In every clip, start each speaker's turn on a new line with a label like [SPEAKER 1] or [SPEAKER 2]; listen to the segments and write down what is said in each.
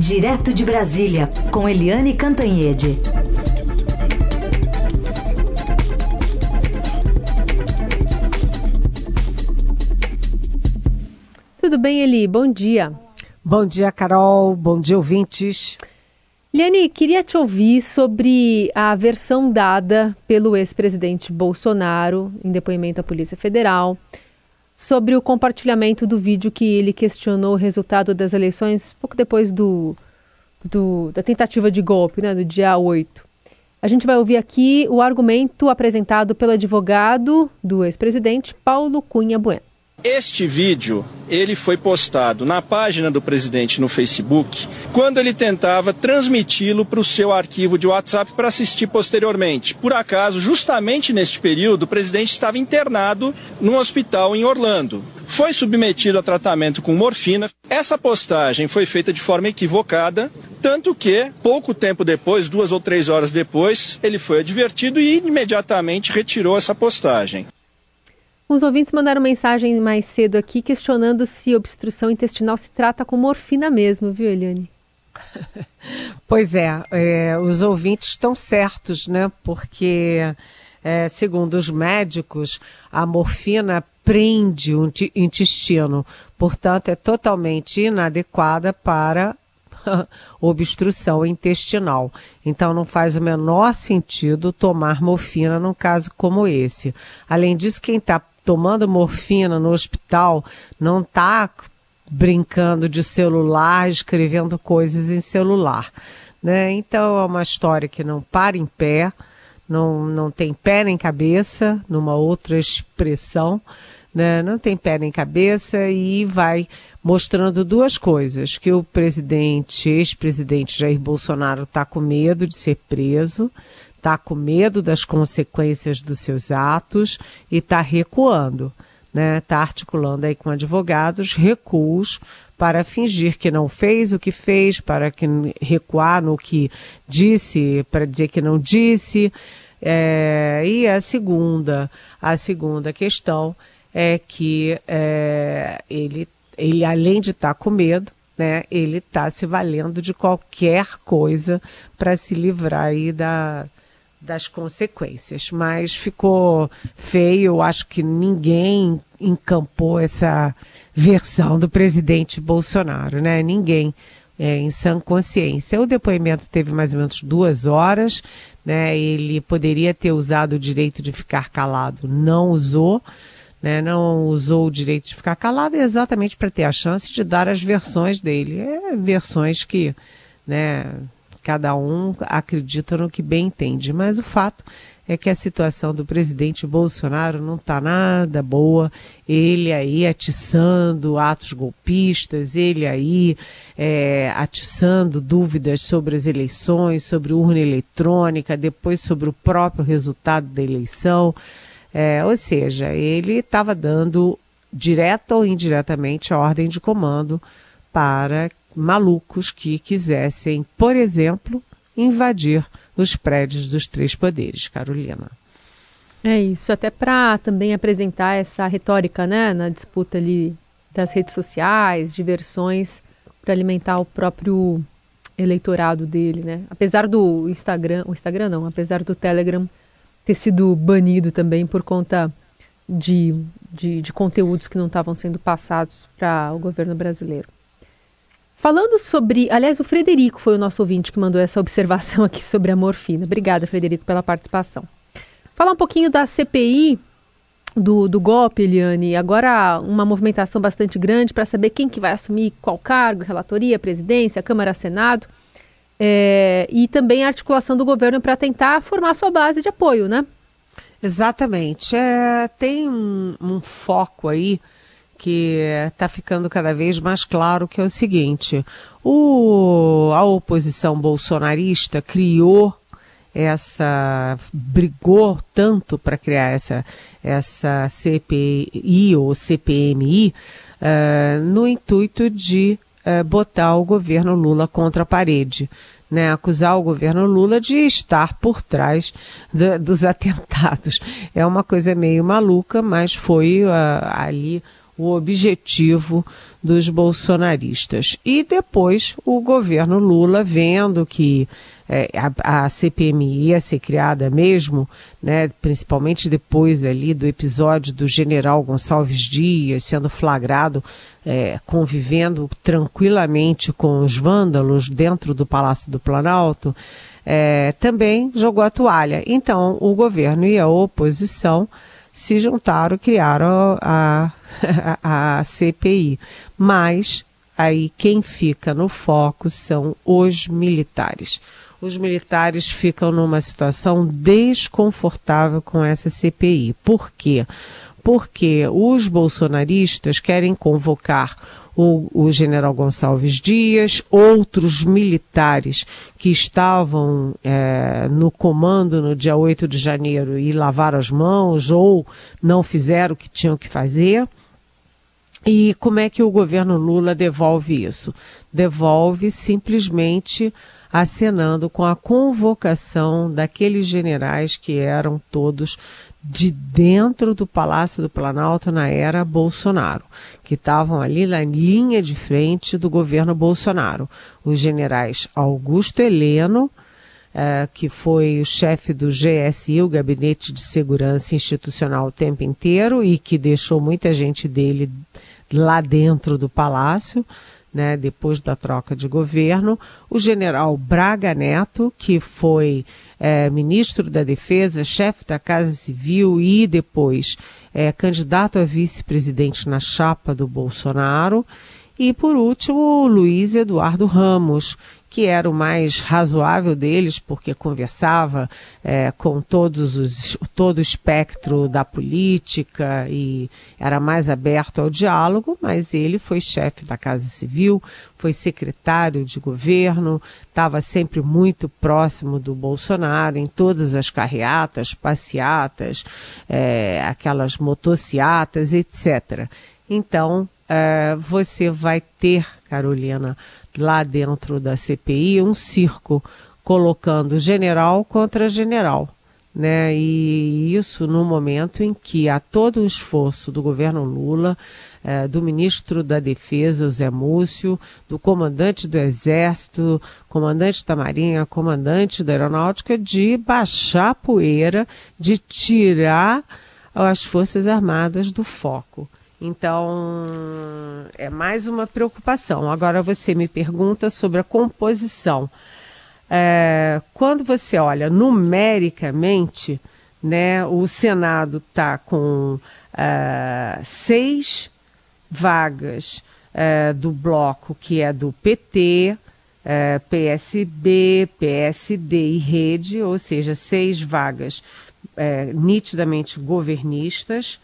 [SPEAKER 1] Direto de Brasília, com Eliane Cantanhede.
[SPEAKER 2] Tudo bem, Eli? Bom dia.
[SPEAKER 3] Bom dia, Carol. Bom dia, ouvintes.
[SPEAKER 2] Liane, queria te ouvir sobre a versão dada pelo ex-presidente Bolsonaro em depoimento à Polícia Federal sobre o compartilhamento do vídeo que ele questionou o resultado das eleições pouco depois do, do, da tentativa de golpe, né, do dia 8. A gente vai ouvir aqui o argumento apresentado pelo advogado do ex-presidente Paulo Cunha Bueno.
[SPEAKER 4] Este vídeo, ele foi postado na página do presidente no Facebook, quando ele tentava transmiti-lo para o seu arquivo de WhatsApp para assistir posteriormente. Por acaso, justamente neste período, o presidente estava internado num hospital em Orlando. Foi submetido a tratamento com morfina. Essa postagem foi feita de forma equivocada, tanto que, pouco tempo depois, duas ou três horas depois, ele foi advertido e imediatamente retirou essa postagem.
[SPEAKER 2] Os ouvintes mandaram mensagem mais cedo aqui questionando se obstrução intestinal se trata com morfina mesmo, viu, Eliane?
[SPEAKER 3] Pois é, é os ouvintes estão certos, né? Porque, é, segundo os médicos, a morfina prende o intestino, portanto, é totalmente inadequada para obstrução intestinal. Então não faz o menor sentido tomar morfina num caso como esse. Além disso, quem está tomando morfina no hospital não está brincando de celular, escrevendo coisas em celular. Né? Então é uma história que não para em pé, não, não tem pé nem cabeça, numa outra expressão, né? não tem pé nem cabeça e vai mostrando duas coisas: que o presidente, ex-presidente Jair Bolsonaro, está com medo de ser preso, está com medo das consequências dos seus atos e está recuando, né? Está articulando aí com advogados recuos para fingir que não fez o que fez, para que recuar no que disse, para dizer que não disse. É, e a segunda, a segunda questão é que é, ele, ele além de estar tá com medo, né, ele está se valendo de qualquer coisa para se livrar aí da, das consequências. Mas ficou feio, acho que ninguém encampou essa versão do presidente Bolsonaro, né? Ninguém é, em sã consciência. O depoimento teve mais ou menos duas horas, né? Ele poderia ter usado o direito de ficar calado, não usou. Né, não usou o direito de ficar calado exatamente para ter a chance de dar as versões dele. É, versões que né, Cada um acredita no que bem entende, mas o fato é que a situação do presidente Bolsonaro não está nada boa. Ele aí atiçando atos golpistas, ele aí é, atiçando dúvidas sobre as eleições, sobre urna eletrônica, depois sobre o próprio resultado da eleição. É, ou seja, ele estava dando direta ou indiretamente a ordem de comando para malucos que quisessem, por exemplo, invadir os prédios dos três poderes, Carolina.
[SPEAKER 2] É isso, até para também apresentar essa retórica, né, na disputa ali das redes sociais, de versões para alimentar o próprio eleitorado dele, né? Apesar do Instagram, o Instagram não, apesar do Telegram ter sido banido também por conta de, de, de conteúdos que não estavam sendo passados para o governo brasileiro. Falando sobre. Aliás, o Frederico foi o nosso ouvinte que mandou essa observação aqui sobre a morfina. Obrigada, Frederico, pela participação. Falar um pouquinho da CPI do, do golpe, Eliane. Agora, uma movimentação bastante grande para saber quem que vai assumir qual cargo, relatoria, presidência, Câmara, Senado. É, e também a articulação do governo para tentar formar sua base de apoio, né?
[SPEAKER 3] Exatamente. É, tem um, um foco aí que está ficando cada vez mais claro que é o seguinte: o, a oposição bolsonarista criou essa brigou tanto para criar essa essa CPI ou CPMI uh, eh, no intuito de uh, botar o governo Lula contra a parede. Né, acusar o governo Lula de estar por trás da, dos atentados. É uma coisa meio maluca, mas foi uh, ali o objetivo dos bolsonaristas. E depois o governo Lula, vendo que é, a, a, CPMI ia ser criada mesmo, né, principalmente depois ali do episódio do general Gonçalves Dias sendo flagrado é, convivendo tranquilamente com os vândalos dentro do Palácio do Planalto, é, também jogou a toalha. Então, o governo e a oposição se juntaram, criaram a, a, a CPI. Mas aí quem fica no foco são os militares. Os militares ficam numa situação desconfortável com essa CPI. Por quê? Porque os bolsonaristas querem convocar o, o, general Gonçalves Dias, outros militares que estavam é, no comando no dia 8 de janeiro e lavaram as mãos ou não fizeram o que tinham que fazer. E como é que o governo Lula devolve isso? Devolve simplesmente acenando com a convocação daqueles generais que eram todos de dentro do Palácio do Planalto na era Bolsonaro, que estavam ali na linha de frente do governo Bolsonaro. Os generais Augusto Heleno, eh, que foi o chefe do GSI, o Gabinete de Segurança Institucional, o tempo inteiro e que deixou muita gente dele lá dentro do palácio, né, depois da troca de governo, o general Braga Neto, que foi é, ministro da Defesa, chefe da Casa Civil e depois é, candidato a vice-presidente na chapa do Bolsonaro, e por último, Luiz Eduardo Ramos, que era o mais razoável deles, porque conversava é, com todos os, todo o espectro da política e era mais aberto ao diálogo, mas ele foi chefe da Casa Civil, foi secretário de governo, estava sempre muito próximo do Bolsonaro em todas as carreatas, passeatas, é, aquelas motociatas, etc. Então, é, você vai ter, Carolina, lá dentro da CPI um circo colocando general contra general. Né? E isso no momento em que há todo o esforço do governo Lula, eh, do ministro da Defesa, o Zé Múcio, do comandante do Exército, comandante da Marinha, comandante da Aeronáutica, de baixar a poeira, de tirar as Forças Armadas do foco. Então, é mais uma preocupação. Agora você me pergunta sobre a composição. É, quando você olha numericamente, né, o Senado está com é, seis vagas é, do bloco que é do PT, é, PSB, PSD e Rede, ou seja, seis vagas nitidamente governistas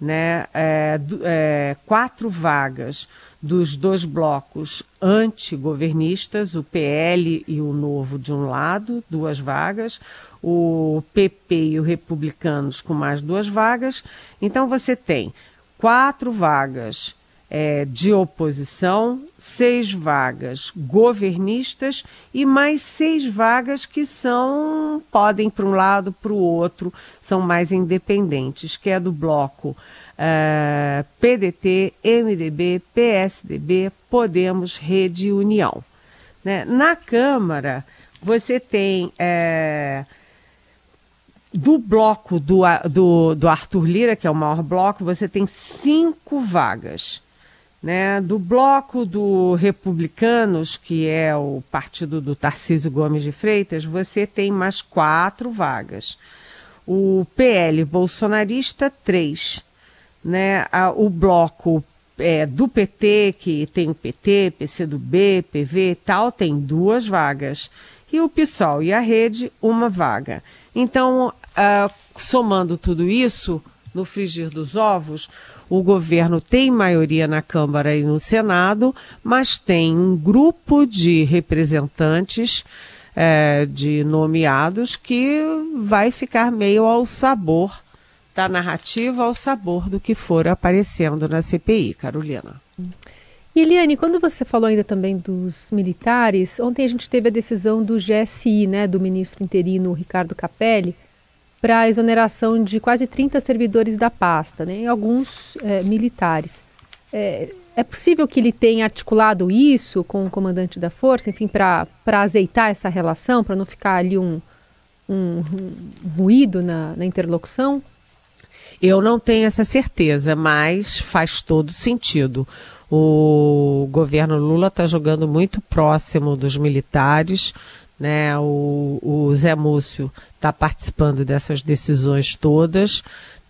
[SPEAKER 3] né, é, é, quatro vagas dos dois blocos antigovernistas, o PL e o Novo de um lado, duas vagas, o PP e o Republicanos com mais duas vagas. Então você tem quatro vagas é, de oposição, seis vagas governistas e mais seis vagas que são podem para um lado para o outro, são mais independentes, que é do bloco é, PDT, MDB, PSDB, Podemos, Rede e União. Né? Na Câmara você tem é, do bloco do, do, do Arthur Lira, que é o maior bloco, você tem cinco vagas né, do bloco do Republicanos, que é o partido do Tarcísio Gomes de Freitas, você tem mais quatro vagas. O PL bolsonarista, três. Né, o bloco é, do PT, que tem o PT, PCdoB, PV e tal, tem duas vagas. E o PSOL e a Rede, uma vaga. Então, uh, somando tudo isso, no frigir dos ovos, o governo tem maioria na Câmara e no Senado, mas tem um grupo de representantes é, de nomeados que vai ficar meio ao sabor da narrativa, ao sabor do que for aparecendo na CPI, Carolina.
[SPEAKER 2] Eliane, quando você falou ainda também dos militares, ontem a gente teve a decisão do GSI, né, do ministro interino Ricardo Capelli, para a exoneração de quase 30 servidores da pasta, né, e alguns é, militares. É, é possível que ele tenha articulado isso com o comandante da força, enfim, para azeitar essa relação, para não ficar ali um, um, um ruído na, na interlocução?
[SPEAKER 3] Eu não tenho essa certeza, mas faz todo sentido. O governo Lula está jogando muito próximo dos militares, né? O, o Zé Múcio está participando dessas decisões todas,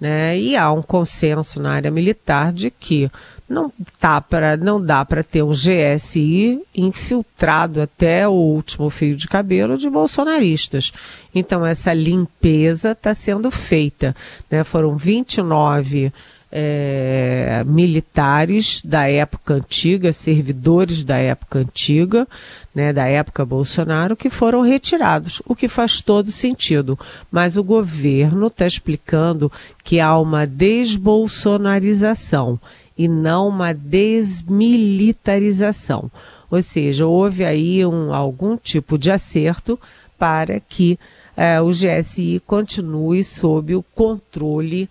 [SPEAKER 3] né? E há um consenso na área militar de que não tá para não dá para ter um GSI infiltrado até o último fio de cabelo de bolsonaristas. Então essa limpeza está sendo feita. Né? Foram 29 é, militares da época antiga, servidores da época antiga, né, da época Bolsonaro, que foram retirados, o que faz todo sentido. Mas o governo está explicando que há uma desbolsonarização e não uma desmilitarização. Ou seja, houve aí um, algum tipo de acerto para que eh, o GSI continue sob o controle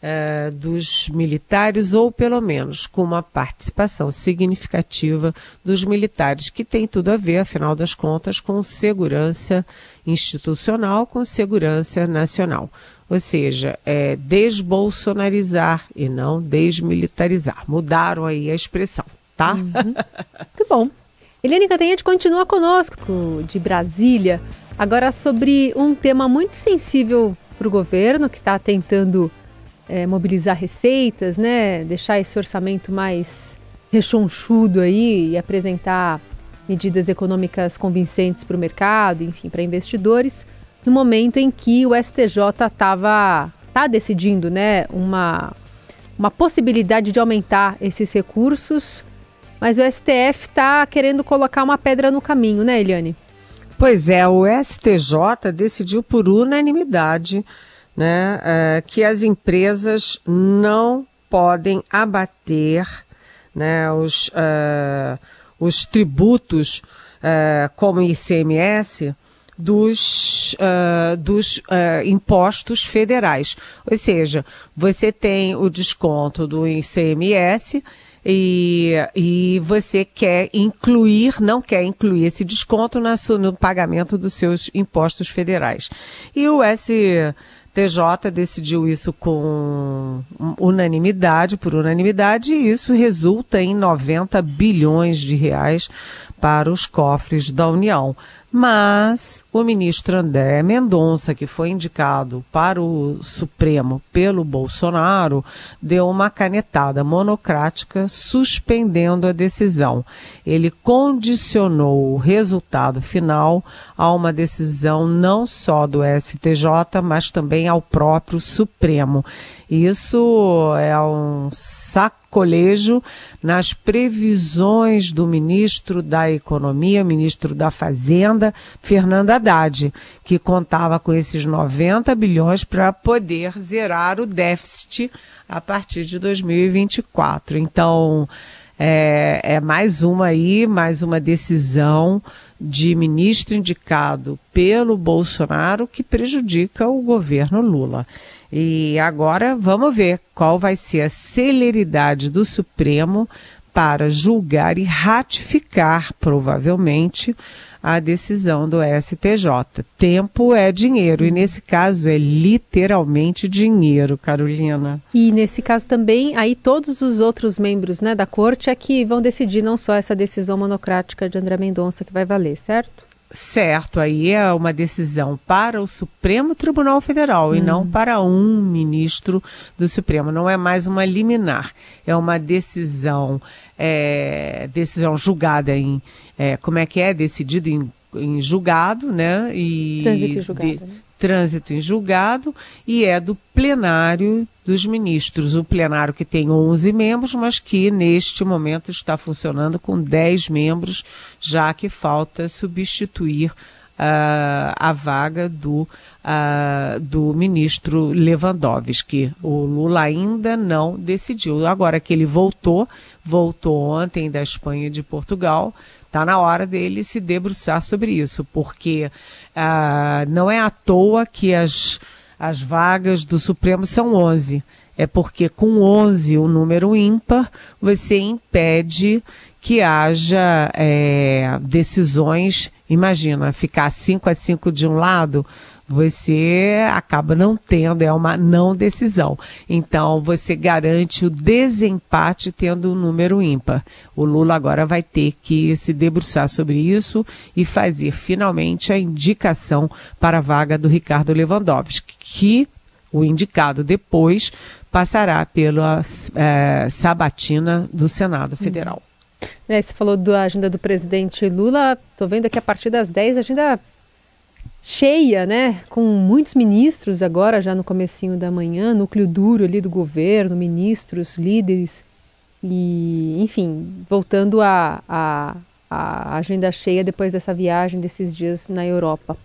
[SPEAKER 3] eh, dos militares, ou pelo menos com uma participação significativa dos militares, que tem tudo a ver, afinal das contas, com segurança institucional, com segurança nacional. Ou seja, é desbolsonarizar e não desmilitarizar. Mudaram aí a expressão, tá? Uhum.
[SPEAKER 2] Muito bom. Eliane Catanhete continua conosco de Brasília, agora sobre um tema muito sensível para o governo, que está tentando é, mobilizar receitas, né? Deixar esse orçamento mais rechonchudo aí e apresentar medidas econômicas convincentes para o mercado, enfim, para investidores no momento em que o STJ estava tá decidindo né, uma, uma possibilidade de aumentar esses recursos, mas o STF está querendo colocar uma pedra no caminho, né, Eliane?
[SPEAKER 3] Pois é, o STJ decidiu por unanimidade né, é, que as empresas não podem abater né, os, uh, os tributos uh, como ICMS dos, uh, dos uh, impostos federais. Ou seja, você tem o desconto do ICMS e, e você quer incluir, não quer incluir esse desconto na, no pagamento dos seus impostos federais. E o STJ decidiu isso com unanimidade, por unanimidade, e isso resulta em 90 bilhões de reais para os cofres da União. Mas o ministro André Mendonça, que foi indicado para o Supremo pelo Bolsonaro, deu uma canetada monocrática suspendendo a decisão. Ele condicionou o resultado final a uma decisão não só do STJ, mas também ao próprio Supremo. Isso é um sacolejo nas previsões do ministro da Economia, ministro da Fazenda, Fernando Haddad, que contava com esses 90 bilhões para poder zerar o déficit a partir de 2024. Então, é, é, mais uma aí, mais uma decisão de ministro indicado pelo Bolsonaro que prejudica o governo Lula. E agora vamos ver qual vai ser a celeridade do Supremo para julgar e ratificar, provavelmente, a decisão do STJ. Tempo é dinheiro e nesse caso é literalmente dinheiro, Carolina.
[SPEAKER 2] E nesse caso também, aí todos os outros membros né, da corte é que vão decidir não só essa decisão monocrática de André Mendonça que vai valer, certo?
[SPEAKER 3] Certo, aí é uma decisão para o Supremo Tribunal Federal hum. e não para um ministro do Supremo. Não é mais uma liminar, é uma decisão, é, decisão julgada em, é, como é que é, decidido em, em julgado, né?
[SPEAKER 2] E Trânsito em julgado. De, né?
[SPEAKER 3] trânsito em julgado e é do plenário dos ministros. O plenário que tem 11 membros, mas que neste momento está funcionando com 10 membros, já que falta substituir uh, a vaga do, uh, do ministro Lewandowski. O Lula ainda não decidiu. Agora que ele voltou, voltou ontem da Espanha e de Portugal, Está na hora dele se debruçar sobre isso, porque ah, não é à toa que as, as vagas do Supremo são 11. é porque com 11, o número ímpar, você impede que haja é, decisões. Imagina, ficar 5 a 5 de um lado, você acaba não tendo, é uma não decisão. Então, você garante o desempate tendo um número ímpar. O Lula agora vai ter que se debruçar sobre isso e fazer finalmente a indicação para a vaga do Ricardo Lewandowski, que o indicado depois passará pela é, sabatina do Senado Federal.
[SPEAKER 2] É, você falou da agenda do presidente Lula, estou vendo aqui a partir das 10, agenda cheia, né? Com muitos ministros agora, já no comecinho da manhã, núcleo duro ali do governo, ministros, líderes. E, enfim, voltando à a, a, a agenda cheia depois dessa viagem desses dias na Europa.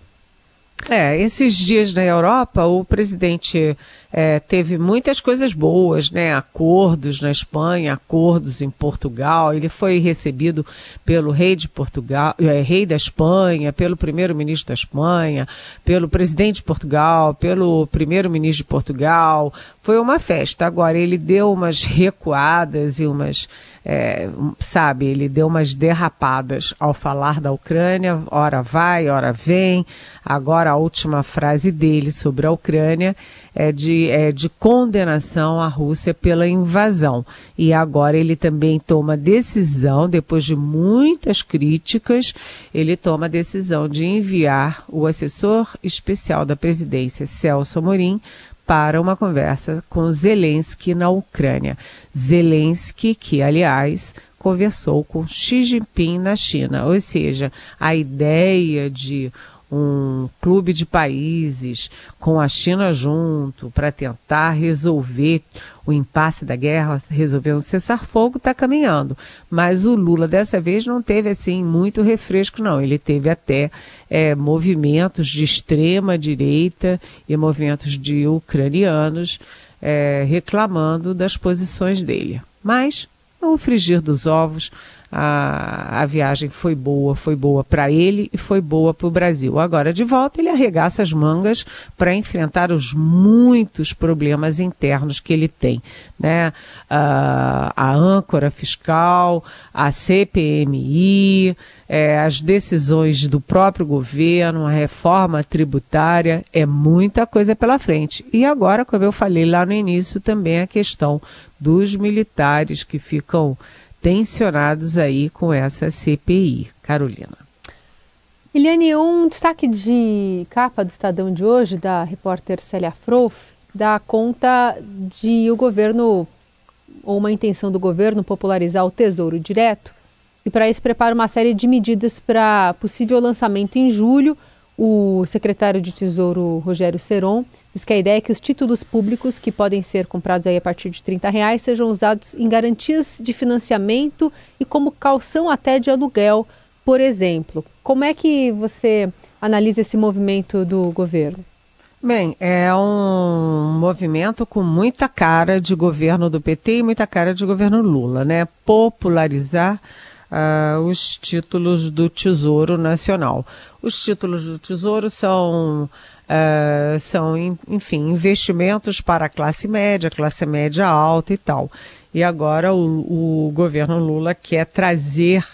[SPEAKER 3] É, esses dias na Europa, o presidente é, teve muitas coisas boas, né? Acordos na Espanha, acordos em Portugal. Ele foi recebido pelo rei de Portugal, é, rei da Espanha, pelo primeiro-ministro da Espanha, pelo presidente de Portugal, pelo primeiro-ministro de Portugal. Foi uma festa. Agora ele deu umas recuadas e umas é, sabe, ele deu umas derrapadas ao falar da Ucrânia, ora vai, ora vem. Agora a última frase dele sobre a Ucrânia é de, é de condenação à Rússia pela invasão. E agora ele também toma decisão, depois de muitas críticas, ele toma a decisão de enviar o assessor especial da presidência, Celso Amorim, para uma conversa com Zelensky na Ucrânia. Zelensky, que, aliás, conversou com Xi Jinping na China. Ou seja, a ideia de um clube de países com a China junto para tentar resolver o impasse da guerra, resolver um cessar-fogo, está caminhando. Mas o Lula dessa vez não teve assim muito refresco, não. Ele teve até é, movimentos de extrema direita e movimentos de ucranianos é, reclamando das posições dele. Mas, no frigir dos ovos, a, a viagem foi boa, foi boa para ele e foi boa para o Brasil. Agora, de volta, ele arregaça as mangas para enfrentar os muitos problemas internos que ele tem. Né? a âncora fiscal, a CPMI, é, as decisões do próprio governo, a reforma tributária, é muita coisa pela frente. E agora, como eu falei lá no início, também a questão dos militares que ficam tensionados aí com essa CPI. Carolina.
[SPEAKER 2] Eliane, um destaque de capa do Estadão de hoje, da repórter Célia Frouf, dá conta de o governo, ou uma intenção do governo, popularizar o Tesouro Direto, e para isso prepara uma série de medidas para possível lançamento em julho. O secretário de Tesouro, Rogério Seron, Diz que a ideia é que os títulos públicos que podem ser comprados aí a partir de 30 reais sejam usados em garantias de financiamento e como calção até de aluguel, por exemplo. Como é que você analisa esse movimento do governo?
[SPEAKER 3] Bem, é um movimento com muita cara de governo do PT e muita cara de governo Lula, né? Popularizar uh, os títulos do Tesouro Nacional. Os títulos do Tesouro são Uh, são, enfim, investimentos para a classe média, classe média alta e tal. E agora o, o governo Lula quer trazer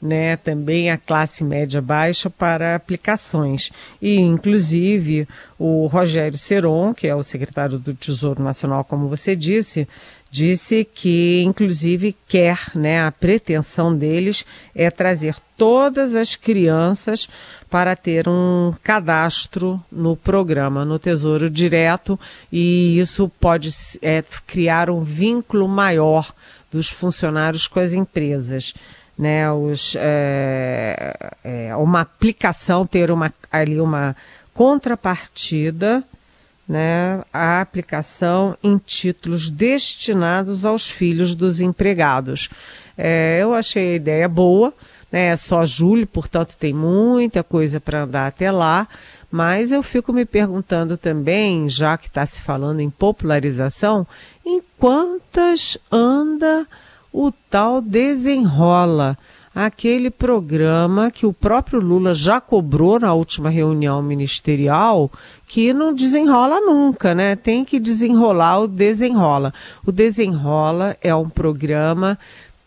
[SPEAKER 3] né, também a classe média baixa para aplicações. E, inclusive, o Rogério Seron, que é o secretário do Tesouro Nacional, como você disse, disse que, inclusive, quer, né, a pretensão deles é trazer todas as crianças para ter um cadastro no programa, no Tesouro Direto, e isso pode é, criar um vínculo maior dos funcionários com as empresas. Né, os, é, é, uma aplicação, ter uma, ali uma contrapartida né, a aplicação em títulos destinados aos filhos dos empregados. É, eu achei a ideia boa, né, é só julho, portanto tem muita coisa para andar até lá, mas eu fico me perguntando também, já que está se falando em popularização, em quantas anda o tal desenrola aquele programa que o próprio Lula já cobrou na última reunião ministerial, que não desenrola nunca, né? Tem que desenrolar o desenrola. O desenrola é um programa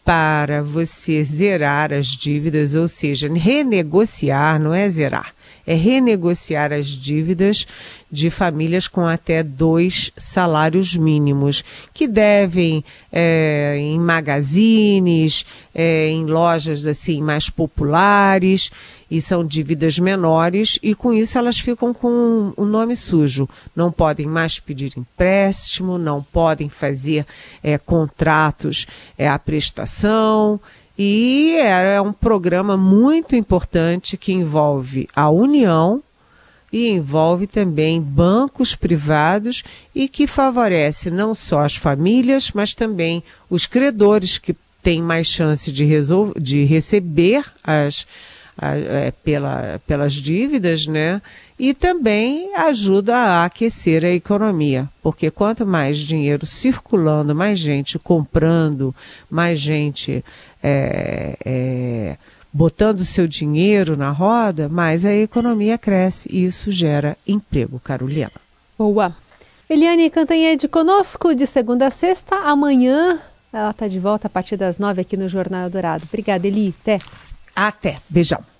[SPEAKER 3] para você zerar as dívidas, ou seja, renegociar, não é zerar, é renegociar as dívidas de famílias com até dois salários mínimos, que devem é, em magazines, é, em lojas assim mais populares, e são dívidas menores, e com isso elas ficam com o um nome sujo. Não podem mais pedir empréstimo, não podem fazer é, contratos é, à prestação. E é, um programa muito importante que envolve a União, e envolve também bancos privados e que favorece não só as famílias, mas também os credores que têm mais chance de, de receber as, a, é, pela, pelas dívidas, né? E também ajuda a aquecer a economia, porque quanto mais dinheiro circulando, mais gente comprando, mais gente é, é, botando seu dinheiro na roda, mais a economia cresce e isso gera emprego, Carolina.
[SPEAKER 2] Boa. Eliane Cantanhede conosco de segunda a sexta. Amanhã ela está de volta a partir das nove aqui no Jornal Dourado. Obrigada, Eli. Até.
[SPEAKER 3] Até. Beijão.